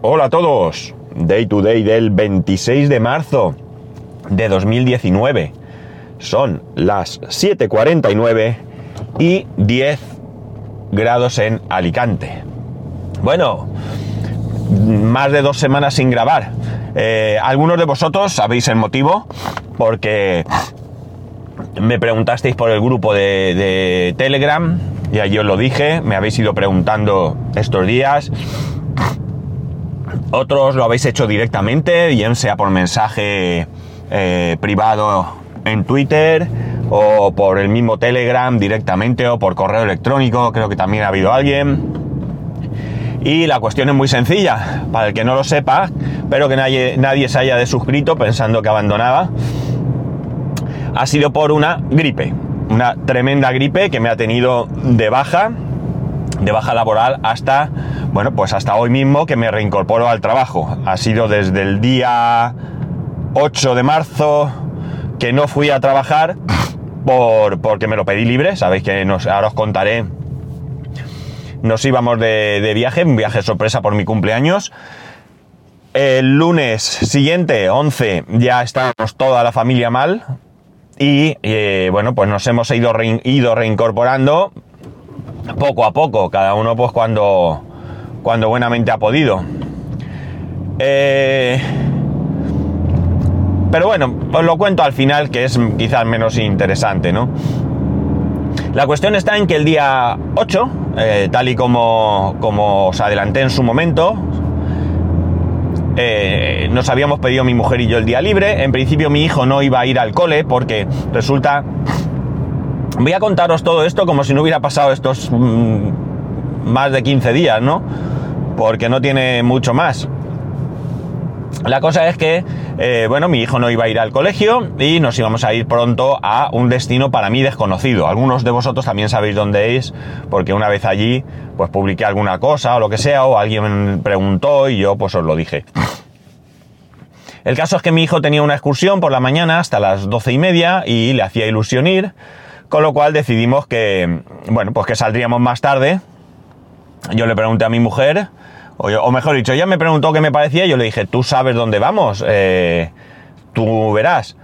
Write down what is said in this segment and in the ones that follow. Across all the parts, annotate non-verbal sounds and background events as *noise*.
Hola a todos. Day to day del 26 de marzo de 2019. Son las 7.49 y 10 grados en Alicante. Bueno, más de dos semanas sin grabar. Eh, algunos de vosotros sabéis el motivo, porque me preguntasteis por el grupo de, de Telegram, ya yo os lo dije, me habéis ido preguntando estos días. Otros lo habéis hecho directamente, bien sea por mensaje eh, privado en Twitter o por el mismo Telegram directamente o por correo electrónico, creo que también ha habido alguien. Y la cuestión es muy sencilla, para el que no lo sepa, pero que nadie, nadie se haya desuscrito pensando que abandonaba, ha sido por una gripe, una tremenda gripe que me ha tenido de baja, de baja laboral hasta, bueno, pues hasta hoy mismo que me reincorporo al trabajo. Ha sido desde el día 8 de marzo que no fui a trabajar por, porque me lo pedí libre, sabéis que nos, ahora os contaré. Nos íbamos de, de viaje, un viaje sorpresa por mi cumpleaños. El lunes siguiente, 11, ya estábamos toda la familia mal. Y eh, bueno, pues nos hemos ido, ido reincorporando poco a poco, cada uno pues cuando, cuando buenamente ha podido. Eh, pero bueno, os lo cuento al final, que es quizás menos interesante, ¿no? La cuestión está en que el día 8, eh, tal y como, como os adelanté en su momento, eh, nos habíamos pedido mi mujer y yo el día libre. En principio mi hijo no iba a ir al cole porque resulta... Voy a contaros todo esto como si no hubiera pasado estos mmm, más de 15 días, ¿no? Porque no tiene mucho más. La cosa es que, eh, bueno, mi hijo no iba a ir al colegio y nos íbamos a ir pronto a un destino para mí desconocido. Algunos de vosotros también sabéis dónde es, porque una vez allí, pues publiqué alguna cosa o lo que sea, o alguien preguntó y yo pues os lo dije. El caso es que mi hijo tenía una excursión por la mañana hasta las doce y media y le hacía ilusión ir, con lo cual decidimos que, bueno, pues que saldríamos más tarde. Yo le pregunté a mi mujer, o, mejor dicho, ella me preguntó qué me parecía yo le dije, tú sabes dónde vamos, eh, tú verás.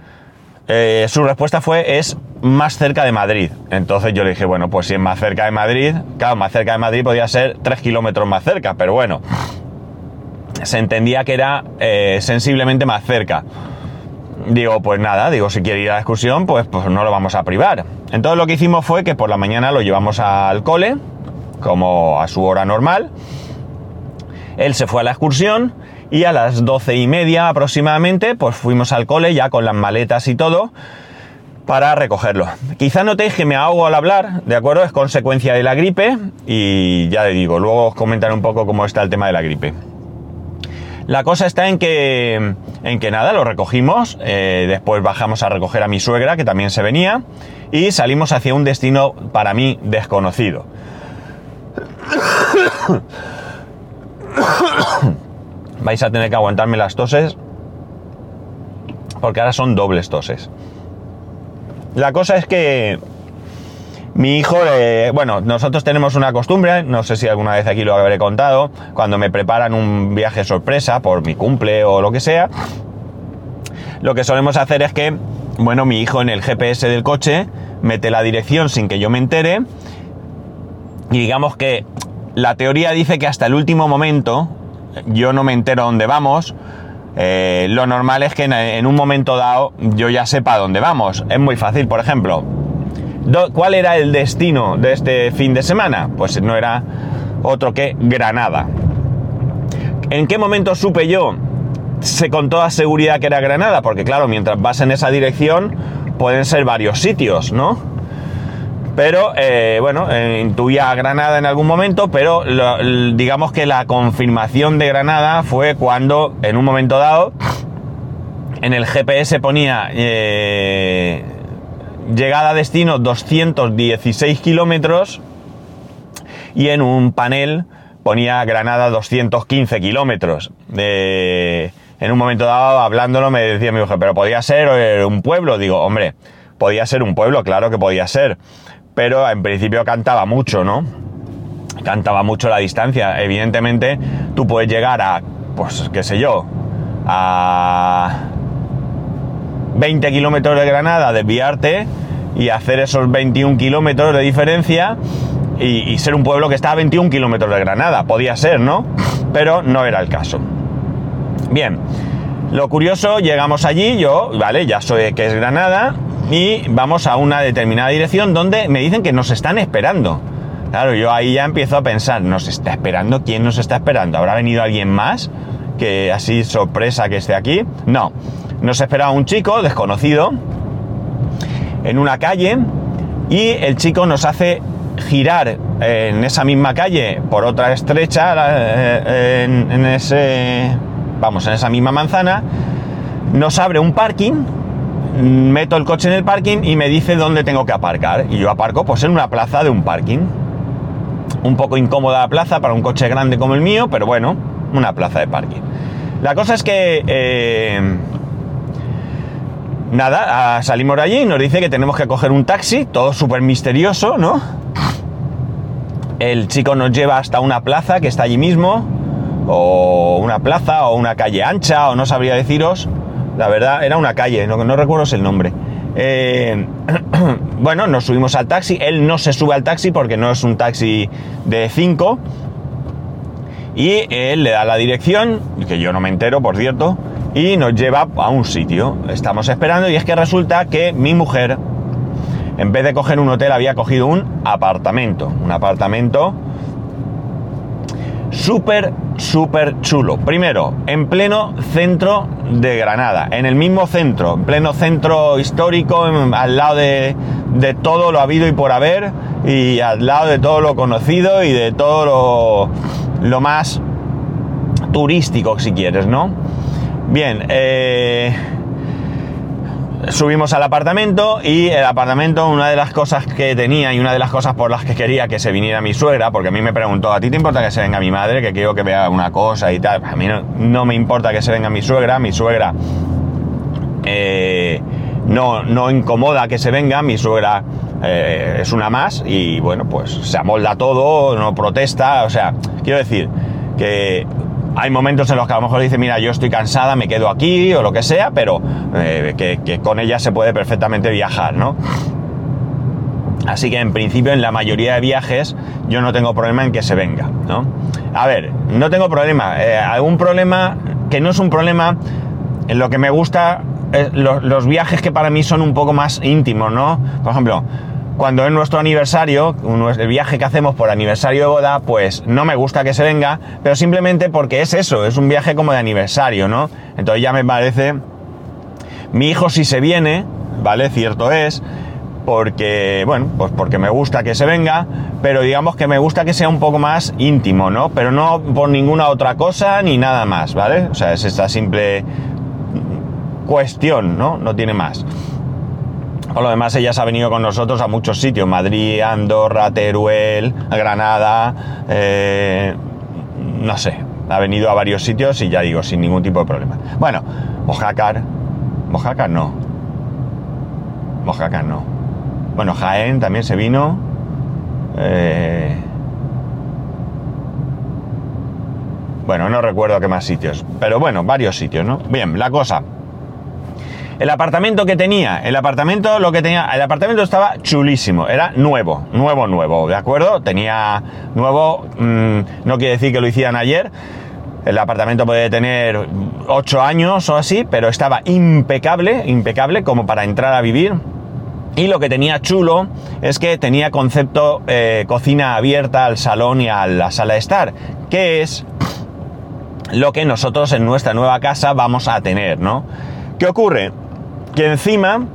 Eh, su respuesta fue, es más cerca de Madrid. Entonces yo le dije, bueno, pues si es más cerca de Madrid, claro, más cerca de Madrid podía ser 3 kilómetros más cerca, pero bueno, se entendía que era eh, sensiblemente más cerca. Digo, pues nada, digo, si quiere ir a la excursión, pues, pues no lo vamos a privar. Entonces lo que hicimos fue que por la mañana lo llevamos al cole, como a su hora normal, él se fue a la excursión y a las doce y media aproximadamente, pues fuimos al cole ya con las maletas y todo para recogerlo. Quizá notéis que me ahogo al hablar, ¿de acuerdo? Es consecuencia de la gripe y ya le digo, luego os comentaré un poco cómo está el tema de la gripe. La cosa está en que, en que nada, lo recogimos, eh, después bajamos a recoger a mi suegra, que también se venía, y salimos hacia un destino para mí desconocido. *coughs* Vais a tener que aguantarme las toses. Porque ahora son dobles toses. La cosa es que mi hijo, bueno, nosotros tenemos una costumbre, no sé si alguna vez aquí lo habré contado, cuando me preparan un viaje sorpresa por mi cumple o lo que sea, lo que solemos hacer es que, bueno, mi hijo en el GPS del coche mete la dirección sin que yo me entere y digamos que la teoría dice que hasta el último momento yo no me entero dónde vamos. Eh, lo normal es que en, un momento dado yo ya sepa dónde vamos. Es muy fácil, por ejemplo. ¿Cuál era el destino de este fin de semana? Pues no era otro que Granada. ¿En qué momento supe yo? Sé con toda seguridad que era Granada, porque claro, mientras vas en esa dirección pueden ser varios sitios, ¿no? Pero eh, bueno, eh, intuía Granada en algún momento, pero digamos que la confirmación de Granada fue cuando en un momento dado en el GPS ponía eh, llegada a destino 216 kilómetros y en un panel ponía Granada 215 kilómetros. en un momento dado, hablándolo, me decía mi mujer, pero podía ser un pueblo. Digo, hombre, podía ser un pueblo, claro que podía ser pero en principio cantaba mucho, ¿no? Cantaba mucho la distancia. Evidentemente, tú puedes llegar a pues qué sé yo, a 20 kilómetros de Granada, desviarte y hacer esos 21 kilómetros de diferencia y, ser un pueblo que está a 21 kilómetros de Granada. Podía ser, ¿no? Pero no era el caso. Bien, lo curioso, llegamos allí, yo, vale, ya soy que es Granada, y vamos a una determinada dirección donde me dicen que nos están esperando. Claro, yo ahí ya empiezo a pensar, ¿nos está esperando? ¿Quién nos está esperando? ¿Habrá venido alguien más? Que así sorpresa que esté aquí. No, nos esperaba un chico desconocido en una calle y el chico nos hace girar en esa misma calle por otra estrecha eh, en ese vamos en esa misma manzana nos abre un parking meto el coche en el parking y me dice dónde tengo que aparcar y yo aparco pues en una plaza de un parking un poco incómoda la plaza para un coche grande como el mío pero bueno una plaza de parking la cosa es que eh, Nada, ah, salimos de allí y nos dice que tenemos que coger un taxi, todo súper misterioso, ¿no? El chico nos lleva hasta una plaza que está allí mismo, o una plaza, o una calle ancha, o no sabría deciros. La verdad, era una calle, no, no recuerdo el nombre. Eh, *clears throat* bueno, nos subimos al taxi, él no se sube al taxi porque no es un taxi de 5. Y él le da la dirección, que yo no me entero, por cierto, y nos lleva a un sitio. Estamos esperando y es que resulta que mi mujer, en vez de coger un hotel, había cogido un apartamento. Un apartamento súper, súper chulo. Primero, en pleno centro de Granada, en el mismo centro, en pleno centro histórico, al lado de, de todo lo habido y por haber, y al lado de todo lo conocido y de todo lo, lo más turístico, si quieres, ¿no? Bien, eh, subimos al apartamento y el apartamento, una de las cosas que tenía y una de las cosas por las que quería que se viniera mi suegra, porque a mí me preguntó, ¿a ti te importa que se venga mi madre? Que quiero que vea una cosa y tal. A mí no, me importa que se venga mi suegra, mi suegra eh, no, no incomoda que se venga, mi suegra eh, es una más y bueno, pues se amolda todo, no protesta, o sea, quiero decir que hay momentos en los que a lo mejor dice, mira, yo estoy cansada, me quedo aquí o lo que sea, pero eh, que, con ella se puede perfectamente viajar, ¿no? Así que en principio en la mayoría de viajes yo no tengo problema en que se venga, ¿no? A ver, no tengo problema. Eh, algún problema que no es un problema en lo que me gusta, eh, los viajes que para mí son un poco más íntimos, ¿no? Por ejemplo, cuando es nuestro aniversario, el viaje que hacemos por aniversario de boda, pues no me gusta que se venga, pero simplemente porque es eso, es un viaje como de aniversario, ¿no? Entonces ya me parece... Mi hijo si se viene, ¿vale? Cierto es, porque, bueno, pues porque me gusta que se venga, pero digamos que me gusta que sea un poco más íntimo, ¿no? Pero no por ninguna otra cosa ni nada más, ¿vale? O sea, es esta simple cuestión, ¿no? No tiene más. Por lo demás, ella se ha venido con nosotros a muchos sitios, Madrid, Andorra, Teruel, Granada, eh, no sé, ha venido a varios sitios y ya digo, sin ningún tipo de problema. Bueno, Mojácar, Mojácar no, Mojácar no. Bueno, Jaén también se vino. Eh, bueno, no recuerdo qué más sitios, pero bueno, varios sitios, ¿no? Bien, la cosa el apartamento que tenía, el apartamento lo que tenía, el apartamento estaba chulísimo, era nuevo, nuevo, nuevo, ¿de acuerdo? Tenía nuevo, mm, no quiere decir que lo hicieran ayer, el apartamento puede tener 8 años o así, pero estaba impecable, impecable como para entrar a vivir. Y lo que tenía chulo es que tenía concepto eh, cocina abierta al salón y a la sala de estar, que es lo que nosotros en nuestra nueva casa vamos a tener, ¿no? ¿Qué ocurre? Que encima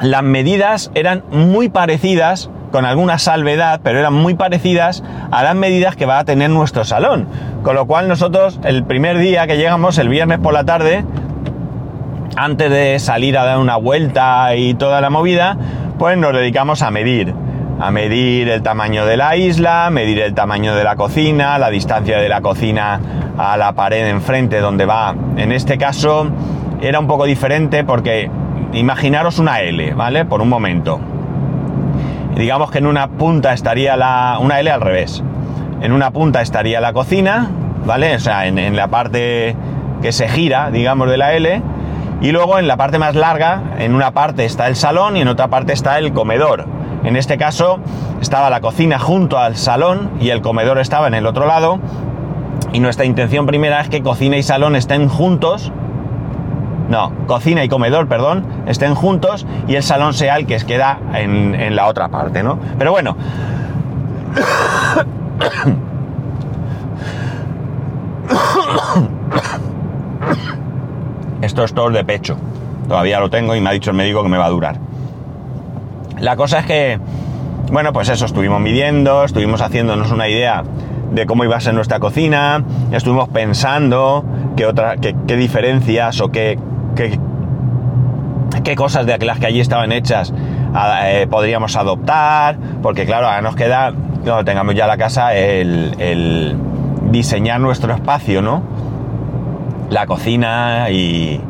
las medidas eran muy parecidas, con alguna salvedad, pero eran muy parecidas a las medidas que va a tener nuestro salón. Con lo cual nosotros el primer día que llegamos, el viernes por la tarde, antes de salir a dar una vuelta y toda la movida, pues nos dedicamos a medir. A medir el tamaño de la isla, medir el tamaño de la cocina, la distancia de la cocina a la pared enfrente donde va. En este caso, era un poco diferente porque imaginaros una L, ¿vale? Por un momento. Digamos que en una punta estaría la... una L al revés. En una punta estaría la cocina, ¿vale? O sea, en, en la parte que se gira, digamos, de la L. Y luego en la parte más larga, en una parte está el salón y en otra parte está el comedor. En este caso estaba la cocina junto al salón y el comedor estaba en el otro lado. Y nuestra intención primera es que cocina y salón estén juntos. No, cocina y comedor, perdón, estén juntos y el salón sea el que queda en, la otra parte, ¿no? Pero bueno. Esto es tos de pecho. Todavía lo tengo y me ha dicho el médico que me va a durar. La cosa es que, bueno, pues eso, estuvimos midiendo, estuvimos haciéndonos una idea de cómo iba a ser nuestra cocina, estuvimos pensando qué, otra, qué diferencias o qué, qué, cosas de las que allí estaban hechas eh, podríamos adoptar, porque claro, ahora nos queda, cuando tengamos ya la casa, el, diseñar nuestro espacio, ¿no? La cocina y,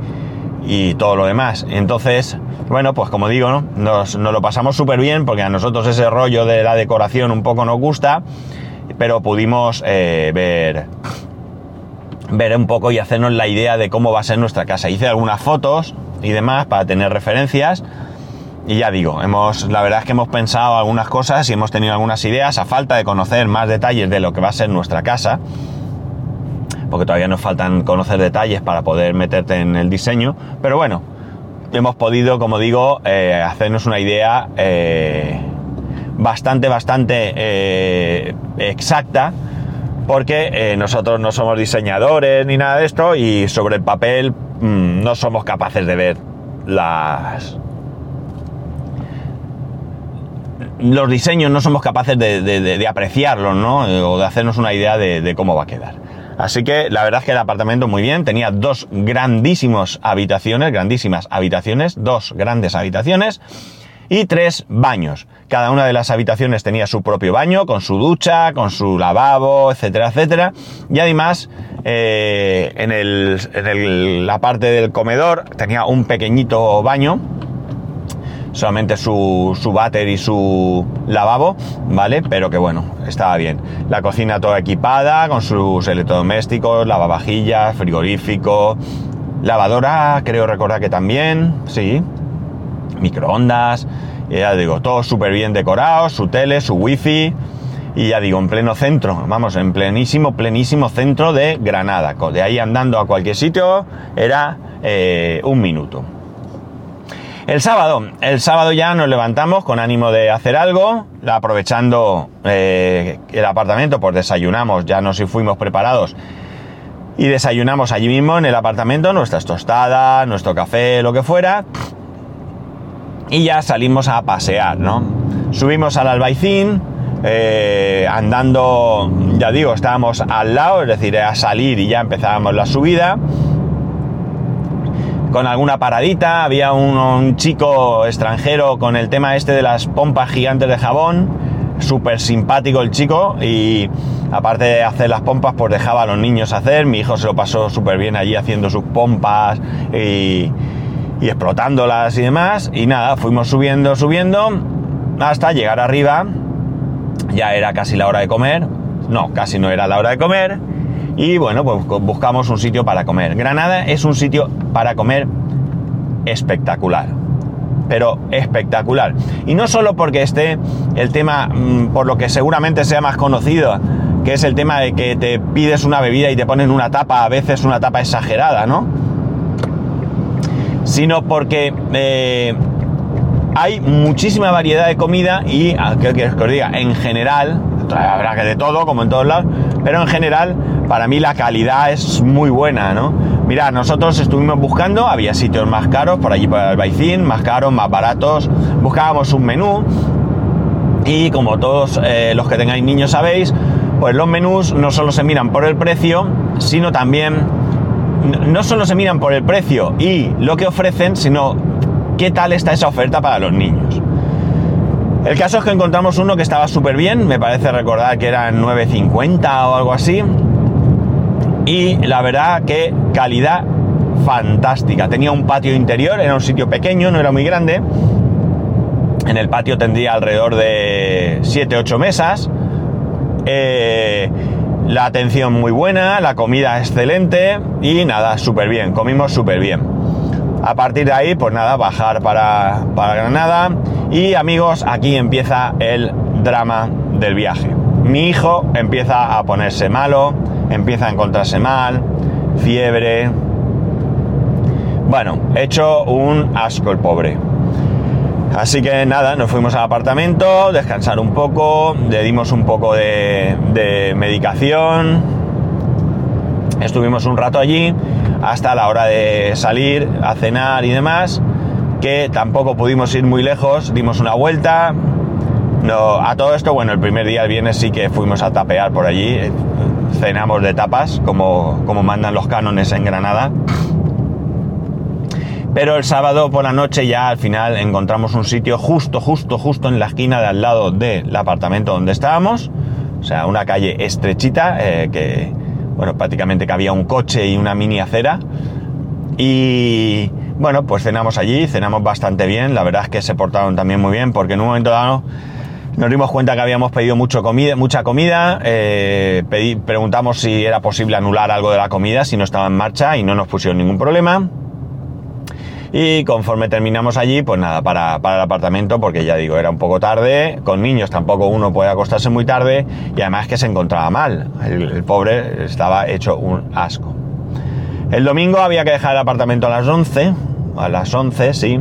y todo lo demás. Entonces, bueno, pues como digo, ¿no? nos, nos lo pasamos súper bien porque a nosotros ese rollo de la decoración un poco nos gusta, pero pudimos eh, ver, ver un poco y hacernos la idea de cómo va a ser nuestra casa. Hice algunas fotos y demás para tener referencias. Y ya digo, hemos, la verdad es que hemos pensado algunas cosas y hemos tenido algunas ideas a falta de conocer más detalles de lo que va a ser nuestra casa porque todavía nos faltan conocer detalles para poder meterte en el diseño, pero bueno, hemos podido, como digo, eh, hacernos una idea eh, bastante, bastante eh, exacta, porque eh, nosotros no somos diseñadores ni nada de esto y sobre el papel mmm, no somos capaces de ver las... Los diseños no somos capaces de, de, apreciarlos, ¿no? O de hacernos una idea de cómo va a quedar. Así que la verdad es que el apartamento muy bien, tenía dos grandísimas habitaciones, grandísimas habitaciones, dos grandes habitaciones y tres baños. Cada una de las habitaciones tenía su propio baño, con su ducha, con su lavabo, etcétera, etcétera. Y además, eh, en, el, en el, la parte del comedor tenía un pequeñito baño solamente su, su váter y su lavabo, ¿vale? Pero que bueno, estaba bien. La cocina toda equipada, con sus electrodomésticos, lavavajillas, frigorífico, lavadora, creo recordar que también, sí, microondas, ya digo, todo súper bien decorado, su tele, su wifi, y ya digo, en pleno centro, vamos, en plenísimo, plenísimo centro de Granada. De ahí andando a cualquier sitio era eh, un minuto. El sábado, el sábado ya nos levantamos con ánimo de hacer algo, aprovechando eh, el apartamento, pues desayunamos, ya nos fuimos preparados y desayunamos allí mismo en el apartamento nuestras tostadas, nuestro café, lo que fuera, y ya salimos a pasear, ¿no? Subimos al Albaicín, eh, andando, ya digo, estábamos al lado, es decir, a salir y ya empezábamos la subida con alguna paradita, había un, un, chico extranjero con el tema este de las pompas gigantes de jabón, súper simpático el chico y aparte de hacer las pompas pues dejaba a los niños hacer, mi hijo se lo pasó súper bien allí haciendo sus pompas y, y explotándolas y demás y nada, fuimos subiendo, subiendo hasta llegar arriba, ya era casi la hora de comer, no, casi no era la hora de comer y bueno, pues buscamos un sitio para comer. Granada es un sitio para comer espectacular. Pero espectacular. Y no solo porque esté el tema, mm, por lo que seguramente sea más conocido, que es el tema de que te pides una bebida y te ponen una tapa, a veces una tapa exagerada, ¿no? Sino porque eh, hay muchísima variedad de comida y, creo que os diga, en general, habrá que de todo, como en todos lados, pero en general para mí la calidad es muy buena, ¿no? Mira, nosotros estuvimos buscando, había sitios más caros por allí por el Baicín, más caros, más baratos, buscábamos un menú y como todos eh, los que tengáis niños sabéis, pues los menús no solo se miran por el precio, sino también, no solo se miran por el precio y lo que ofrecen, sino qué tal está esa oferta para los niños. El caso es que encontramos uno que estaba súper bien, me parece recordar que eran 9.50 o algo así, y la verdad que calidad fantástica. Tenía un patio interior, era un sitio pequeño, no era muy grande. En el patio tendría alrededor de 7-8 mesas. Eh, la atención muy buena, la comida excelente y nada, súper bien, comimos súper bien. A partir de ahí, pues nada, bajar para, para Granada y amigos, aquí empieza el drama del viaje. Mi hijo empieza a ponerse malo, empieza a encontrarse mal, fiebre. Bueno, hecho un asco el pobre. Así que nada, nos fuimos al apartamento, descansar un poco, le dimos un poco de, medicación, estuvimos un rato allí hasta la hora de salir a cenar y demás, que tampoco pudimos ir muy lejos, dimos una vuelta. No, a todo esto, bueno, el primer día, el viernes, sí que fuimos a tapear por allí, cenamos de tapas, como, como mandan los cánones en Granada. Pero el sábado por la noche ya al final encontramos un sitio justo, justo, justo en la esquina de al lado del apartamento donde estábamos. O sea, una calle estrechita eh, que, bueno, prácticamente cabía un coche y una mini acera. Y bueno, pues cenamos allí, cenamos bastante bien. La verdad es que se portaron también muy bien porque en un momento dado nos dimos cuenta que habíamos pedido mucho comida, mucha comida. Eh, pedí, preguntamos si era posible anular algo de la comida, si no estaba en marcha y no nos pusieron ningún problema. Y conforme terminamos allí, pues nada, para, para, el apartamento, porque ya digo, era un poco tarde, con niños tampoco uno puede acostarse muy tarde, y además que se encontraba mal, el, el pobre estaba hecho un asco. El domingo había que dejar el apartamento a las 11, a las 11, sí.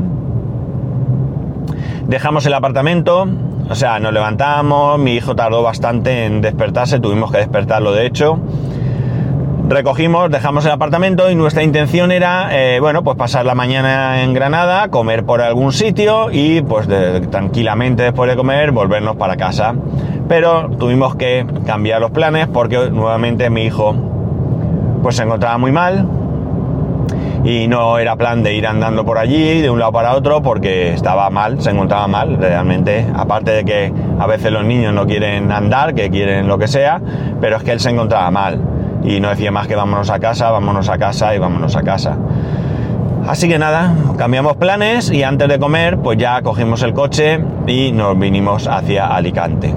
Dejamos el apartamento, o sea, nos levantamos, mi hijo tardó bastante en despertarse, tuvimos que despertarlo de hecho. Recogimos, dejamos el apartamento y nuestra intención era, eh, bueno, pues pasar la mañana en Granada, comer por algún sitio y pues tranquilamente después de comer volvernos para casa. Pero tuvimos que cambiar los planes porque nuevamente mi hijo pues se encontraba muy mal y no era plan de ir andando por allí de un lado para otro porque estaba mal, se encontraba mal realmente, aparte de que a veces los niños no quieren andar, que quieren lo que sea, pero es que él se encontraba mal y no decía más que vámonos a casa, vámonos a casa y vámonos a casa. Así que nada, cambiamos planes y antes de comer pues ya cogimos el coche y nos vinimos hacia Alicante.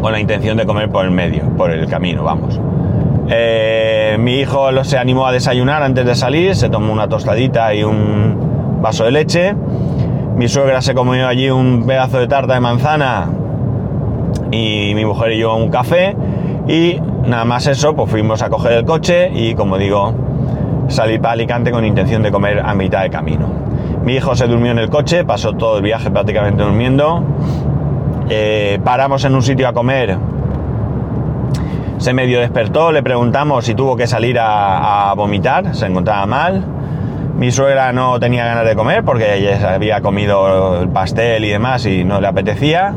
Con la intención de comer por el medio, por el camino, vamos. Eh, mi hijo se animó a desayunar antes de salir, se tomó una tostadita y un vaso de leche. Mi suegra se comió allí un pedazo de tarta de manzana y mi mujer y yo un café. Y nada más eso, pues fuimos a coger el coche y como digo, salir para Alicante con intención de comer a mitad de camino. Mi hijo se durmió en el coche, pasó todo el viaje prácticamente durmiendo. Eh, paramos en un sitio a comer. Se medio despertó, le preguntamos si tuvo que salir a, a vomitar, se encontraba mal. Mi suegra no tenía ganas de comer porque ella había comido el pastel y demás y no le apetecía.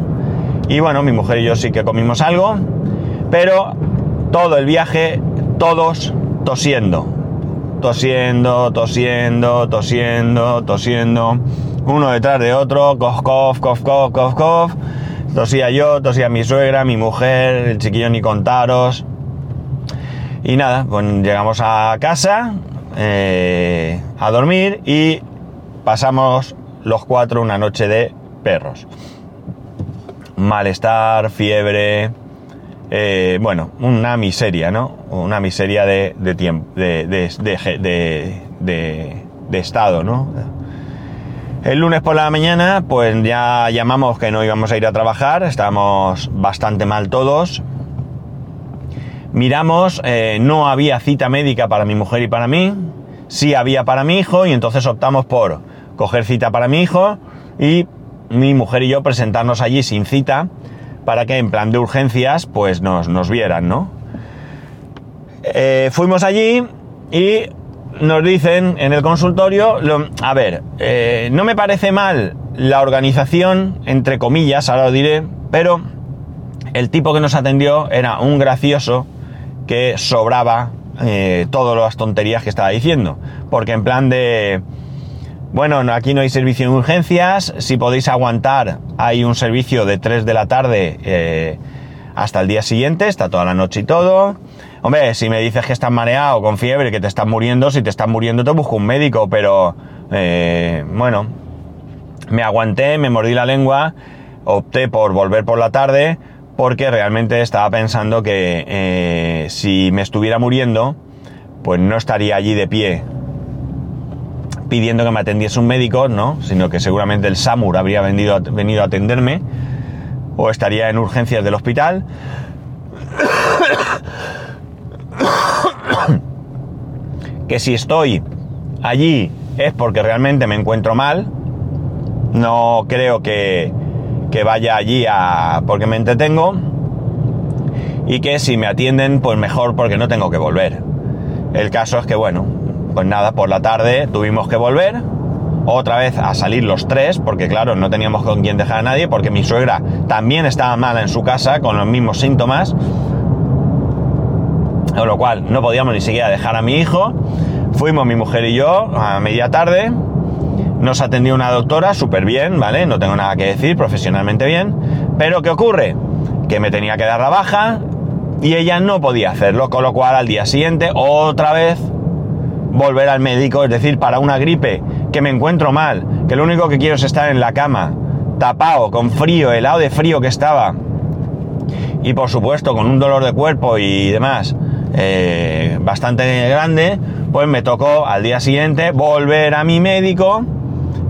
Y bueno, mi mujer y yo sí que comimos algo, pero todo el viaje, todos tosiendo. Tosiendo, tosiendo, tosiendo, tosiendo. Uno detrás de otro, cof, cof, cof, cof, cof, cof. Tosía yo, tosía mi suegra, mi mujer, el chiquillo ni contaros. Y nada, pues llegamos a casa eh, a dormir y pasamos los cuatro una noche de perros. Malestar, fiebre, eh, bueno, una miseria, ¿no? Una miseria de, tiempo, de, de, de, estado, ¿no? El lunes por la mañana, pues ya llamamos que no íbamos a ir a trabajar, estábamos bastante mal todos. Miramos, eh, no había cita médica para mi mujer y para mí, sí había para mi hijo y entonces optamos por coger cita para mi hijo y mi mujer y yo presentarnos allí sin cita para que en plan de urgencias pues nos, nos vieran, ¿no? Eh, fuimos allí y nos dicen en el consultorio, a ver, eh, no me parece mal la organización, entre comillas, ahora lo diré, pero el tipo que nos atendió era un gracioso que sobraba eh, todas las tonterías que estaba diciendo, porque en plan de bueno, aquí no hay servicio de urgencias. Si podéis aguantar, hay un servicio de 3 de la tarde eh, hasta el día siguiente, está toda la noche y todo. Hombre, si me dices que estás mareado, con fiebre, que te estás muriendo, si te estás muriendo te busco un médico, pero eh, bueno, me aguanté, me mordí la lengua, opté por volver por la tarde, porque realmente estaba pensando que eh, si me estuviera muriendo, pues no estaría allí de pie pidiendo que me atendiese un médico, ¿no? Sino que seguramente el SAMUR habría venido a, atenderme o estaría en urgencias del hospital. *coughs* que si estoy allí es porque realmente me encuentro mal. No creo que, que vaya allí a, porque me entretengo. Y que si me atienden, pues mejor porque no tengo que volver. El caso es que, bueno, pues nada, por la tarde tuvimos que volver. Otra vez a salir los tres, porque claro, no teníamos con quién dejar a nadie, porque mi suegra también estaba mala en su casa, con los mismos síntomas. Con lo cual no podíamos ni siquiera dejar a mi hijo. Fuimos mi mujer y yo a media tarde. Nos atendió una doctora súper bien, ¿vale? No tengo nada que decir, profesionalmente bien. Pero ¿qué ocurre? Que me tenía que dar la baja y ella no podía hacerlo, con lo cual al día siguiente otra vez volver al médico, es decir, para una gripe, que me encuentro mal, que lo único que quiero es estar en la cama, tapado, con frío, helado de frío que estaba, y por supuesto con un dolor de cuerpo y demás eh, bastante grande, pues me tocó al día siguiente volver a mi médico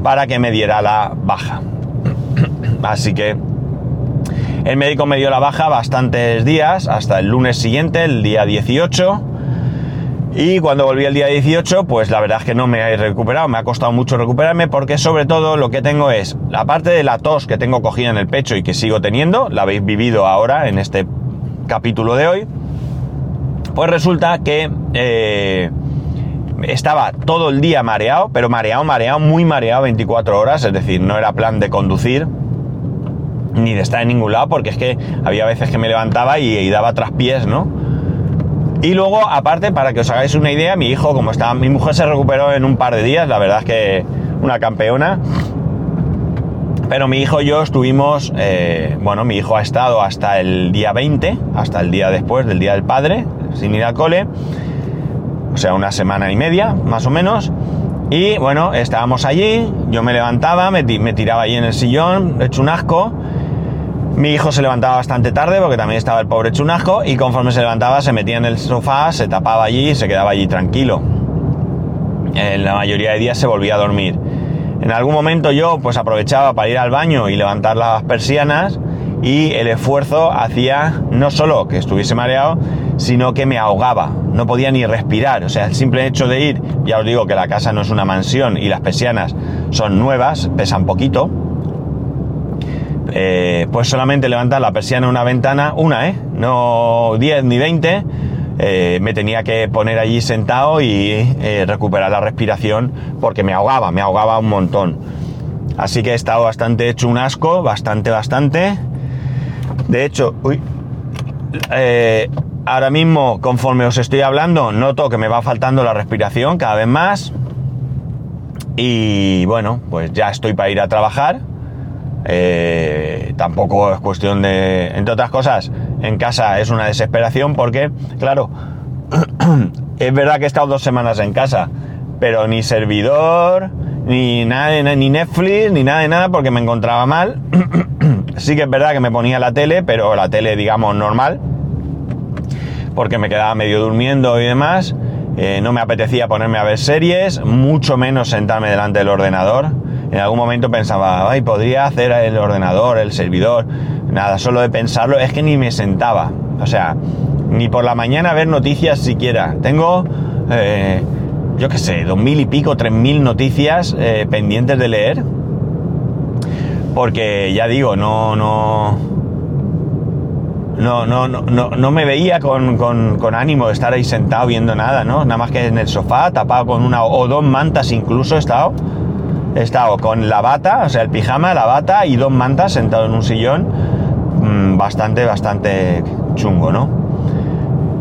para que me diera la baja. *clears throat* Así que el médico me dio la baja bastantes días, hasta el lunes siguiente, el día 18. Y cuando volví el día 18, pues la verdad es que no me he recuperado, me ha costado mucho recuperarme porque sobre todo lo que tengo es la parte de la tos que tengo cogida en el pecho y que sigo teniendo, la habéis vivido ahora en este capítulo de hoy, pues resulta que eh, estaba todo el día mareado, pero mareado, mareado, muy mareado 24 horas, es decir, no era plan de conducir ni de estar en ningún lado, porque es que había veces que me levantaba y, y daba traspiés, ¿no? Y luego, aparte, para que os hagáis una idea, mi hijo, como estaba, mi mujer se recuperó en un par de días, la verdad es que una campeona. Pero mi hijo y yo estuvimos, eh, bueno, mi hijo ha estado hasta el día 20, hasta el día después del Día del Padre, sin ir al cole, o sea, una semana y media, más o menos. Y bueno, estábamos allí, yo me levantaba, me, me tiraba allí en el sillón, hecho un asco, mi hijo se levantaba bastante tarde porque también estaba el pobre chunasco y conforme se levantaba se metía en el sofá, se tapaba allí y se quedaba allí tranquilo. En la mayoría de días se volvía a dormir. En algún momento yo pues aprovechaba para ir al baño y levantar las persianas y el esfuerzo hacía no solo que estuviese mareado, sino que me ahogaba. No podía ni respirar. O sea, el simple hecho de ir, ya os digo que la casa no es una mansión y las persianas son nuevas, pesan poquito eh, pues solamente levantar la persiana una ventana, una, ¿eh? No 10 ni 20, eh, me tenía que poner allí sentado y eh, recuperar la respiración porque me ahogaba, me ahogaba un montón. Así que he estado bastante hecho un asco, bastante, bastante. De hecho, uy, ahora mismo, conforme os estoy hablando, noto que me va faltando la respiración cada vez más. Y bueno, pues ya estoy para ir a trabajar eh, tampoco es cuestión de, entre otras cosas, en casa es una desesperación porque, claro, *clears throat* es verdad que he estado dos semanas en casa, pero ni servidor, ni nada, ni Netflix, ni nada de nada porque me encontraba mal. *clears throat* sí que es verdad que me ponía la tele, pero la tele, digamos, normal, porque me quedaba medio durmiendo y demás. Eh, no me apetecía ponerme a ver series, mucho menos sentarme delante del ordenador en algún momento pensaba, ay, podría hacer el ordenador, el servidor. Nada, solo de pensarlo, es que ni me sentaba. O sea, ni por la mañana ver noticias siquiera. Tengo, eh, yo qué sé, dos mil y pico, tres mil noticias eh, pendientes de leer. Porque ya digo, no, no. No, no, no, me veía con, con, ánimo de estar ahí sentado viendo nada, ¿no? Nada más que en el sofá, tapado con una o dos mantas incluso he estado he estado con la bata, o sea, el pijama, la bata y dos mantas sentado en un sillón mm, bastante, bastante chungo, ¿no?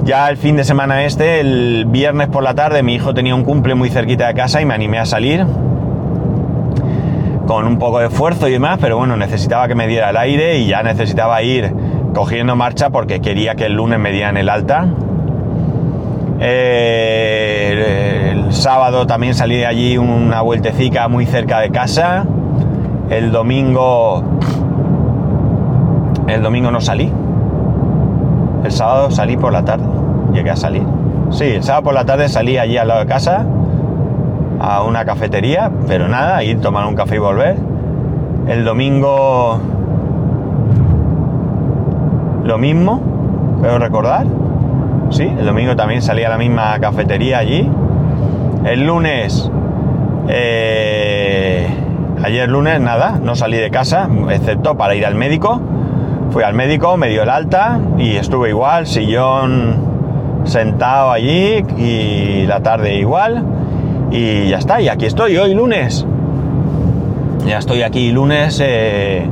Ya el fin de semana este, el viernes por la tarde, mi hijo tenía un cumple muy cerquita de casa y me animé a salir con un poco de esfuerzo y demás, pero bueno, necesitaba que me diera el aire y ya necesitaba ir cogiendo marcha porque quería que el lunes me dieran el alta. Eh, sábado también salí de allí una vueltecica muy cerca de casa. El domingo. El domingo no salí. El sábado salí por la tarde. Llegué a salir. Sí, el sábado por la tarde salí allí al lado de casa a una cafetería, pero nada, ir tomar un café y volver. El domingo lo mismo, puedo recordar. Sí, el domingo también salí a la misma cafetería allí. El lunes, eh, ayer lunes, nada, no salí de casa, excepto para ir al médico. Fui al médico, me dio el alta y estuve igual, sillón sentado allí y la tarde igual. Y ya está, y aquí estoy hoy lunes. Ya estoy aquí lunes, eh,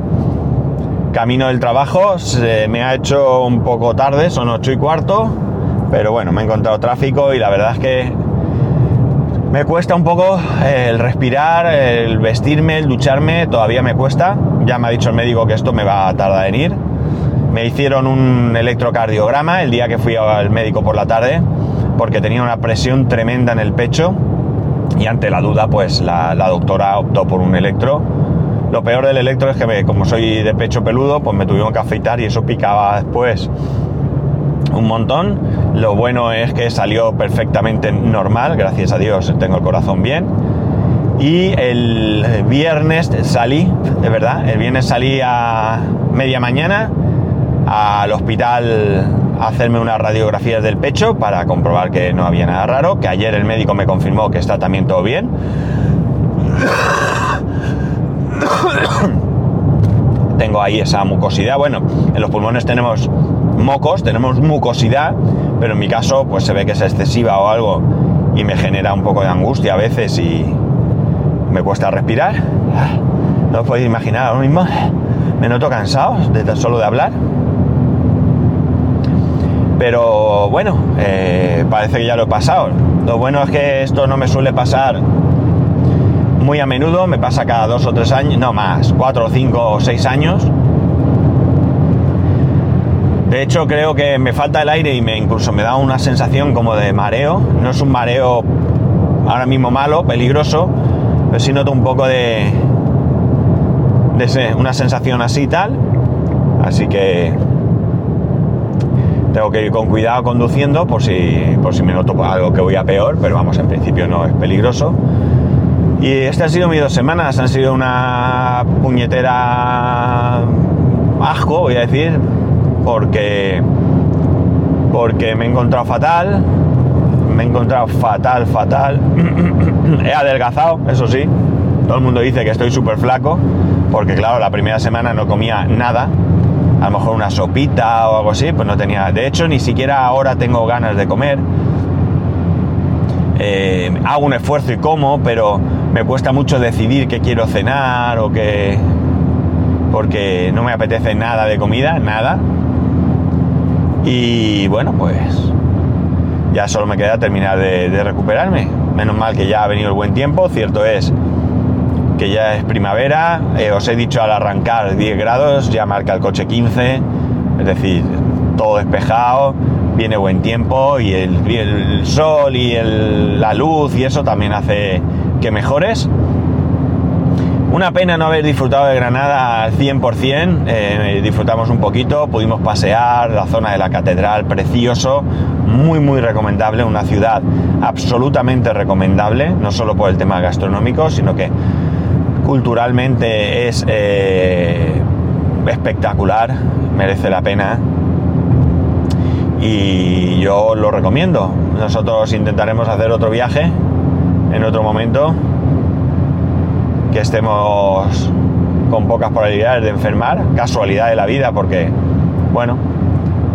camino del trabajo, se me ha hecho un poco tarde, son ocho y cuarto, pero bueno, me he encontrado tráfico y la verdad es que me cuesta un poco el respirar, el vestirme, el ducharme, todavía me cuesta. Ya me ha dicho el médico que esto me va a tardar en ir. Me hicieron un electrocardiograma el día que fui al médico por la tarde, porque tenía una presión tremenda en el pecho y ante la duda, pues la, doctora optó por un electro. Lo peor del electro es que como soy de pecho peludo, pues me tuvieron que afeitar y eso picaba después un montón. Lo bueno es que salió perfectamente normal, gracias a Dios tengo el corazón bien. Y el viernes salí, de verdad, el viernes salí a media mañana al hospital a hacerme unas radiografías del pecho para comprobar que no había nada raro, que ayer el médico me confirmó que está también todo bien. *coughs* Tengo ahí esa mucosidad. Bueno, en los pulmones tenemos mocos, tenemos mucosidad, pero en mi caso pues se ve que es excesiva o algo y me genera un poco de angustia a veces y me cuesta respirar. No os podéis imaginar ahora mismo. Me noto cansado de tan solo de hablar. Pero bueno, eh, parece que ya lo he pasado. Lo bueno es que esto no me suele pasar muy a menudo, me pasa cada dos o tres años, no más, cuatro o cinco o seis años. De hecho, creo que me falta el aire y me incluso me da una sensación como de mareo. No es un mareo ahora mismo malo, peligroso, pero sí noto un poco de, una sensación así y tal. Así que tengo que ir con cuidado conduciendo por si, por si me noto algo que voy a peor, pero vamos, en principio no es peligroso. Y estas han sido mis dos semanas, han sido una puñetera asco, voy a decir, porque, porque me he encontrado fatal, me he encontrado fatal, fatal. *clears throat* he adelgazado, eso sí. Todo el mundo dice que estoy súper flaco, porque claro, la primera semana no comía nada, a lo mejor una sopita o algo así, pues no tenía. De hecho, ni siquiera ahora tengo ganas de comer. Eh, hago un esfuerzo y como, pero me cuesta mucho decidir qué quiero cenar o qué. porque no me apetece nada de comida, nada. Y bueno, pues ya solo me queda terminar de, recuperarme. Menos mal que ya ha venido el buen tiempo, cierto es que ya es primavera, eh, os he dicho al arrancar 10 grados, ya marca el coche 15, es decir, todo despejado, viene buen tiempo y el, sol y la luz y eso también hace que mejores. Una pena no haber disfrutado de Granada al 100%, eh, disfrutamos un poquito, pudimos pasear la zona de la catedral, precioso, muy muy recomendable, una ciudad absolutamente recomendable, no solo por el tema gastronómico, sino que culturalmente es eh, espectacular, merece la pena y yo lo recomiendo. Nosotros intentaremos hacer otro viaje en otro momento que estemos con pocas probabilidades de enfermar, casualidad de la vida porque, bueno,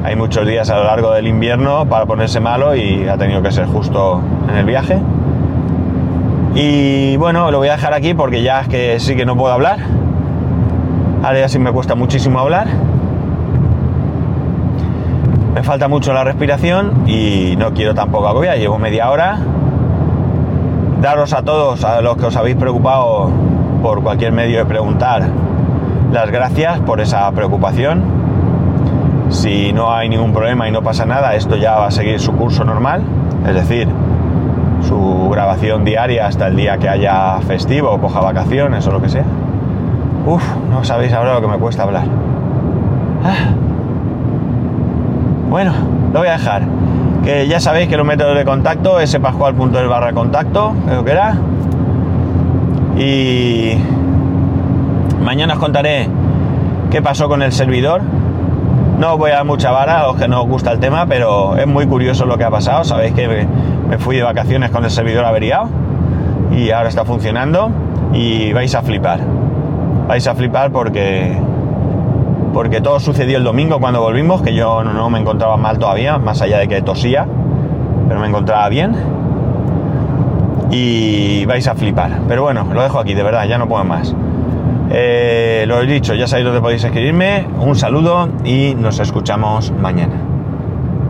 hay muchos días a lo largo del invierno para ponerse malo y ha tenido que ser justo en el viaje. Y bueno, lo voy a dejar aquí porque ya es que sí que no puedo hablar. Ahora ya sí me cuesta muchísimo hablar. Me falta mucho la respiración y no quiero tampoco agobiar. Llevo media hora. Daros a todos, a los que os habéis preocupado por cualquier medio de preguntar, las gracias por esa preocupación. Si no hay ningún problema y no pasa nada, esto ya va a seguir su curso normal. Es decir, su grabación diaria hasta el día que haya festivo o coja vacaciones o lo que sea. Uf, no sabéis ahora lo que me cuesta hablar. Ah. Bueno, lo voy a dejar. Que ya sabéis que los métodos de contacto, spascual.es barra contacto, creo que era. Y mañana os contaré qué pasó con el servidor. No os voy a dar mucha vara a los que no os gusta el tema, pero es muy curioso lo que ha pasado. Sabéis que me fui de vacaciones con el servidor averiado y ahora está funcionando y vais a flipar. Vais a flipar porque porque todo sucedió el domingo cuando volvimos, que yo no, me encontraba mal todavía, más allá de que tosía, pero me encontraba bien. Y vais a flipar. Pero bueno, lo dejo aquí, de verdad, ya no puedo más. Eh, lo he dicho, ya sabéis dónde podéis escribirme. Un saludo y nos escuchamos mañana.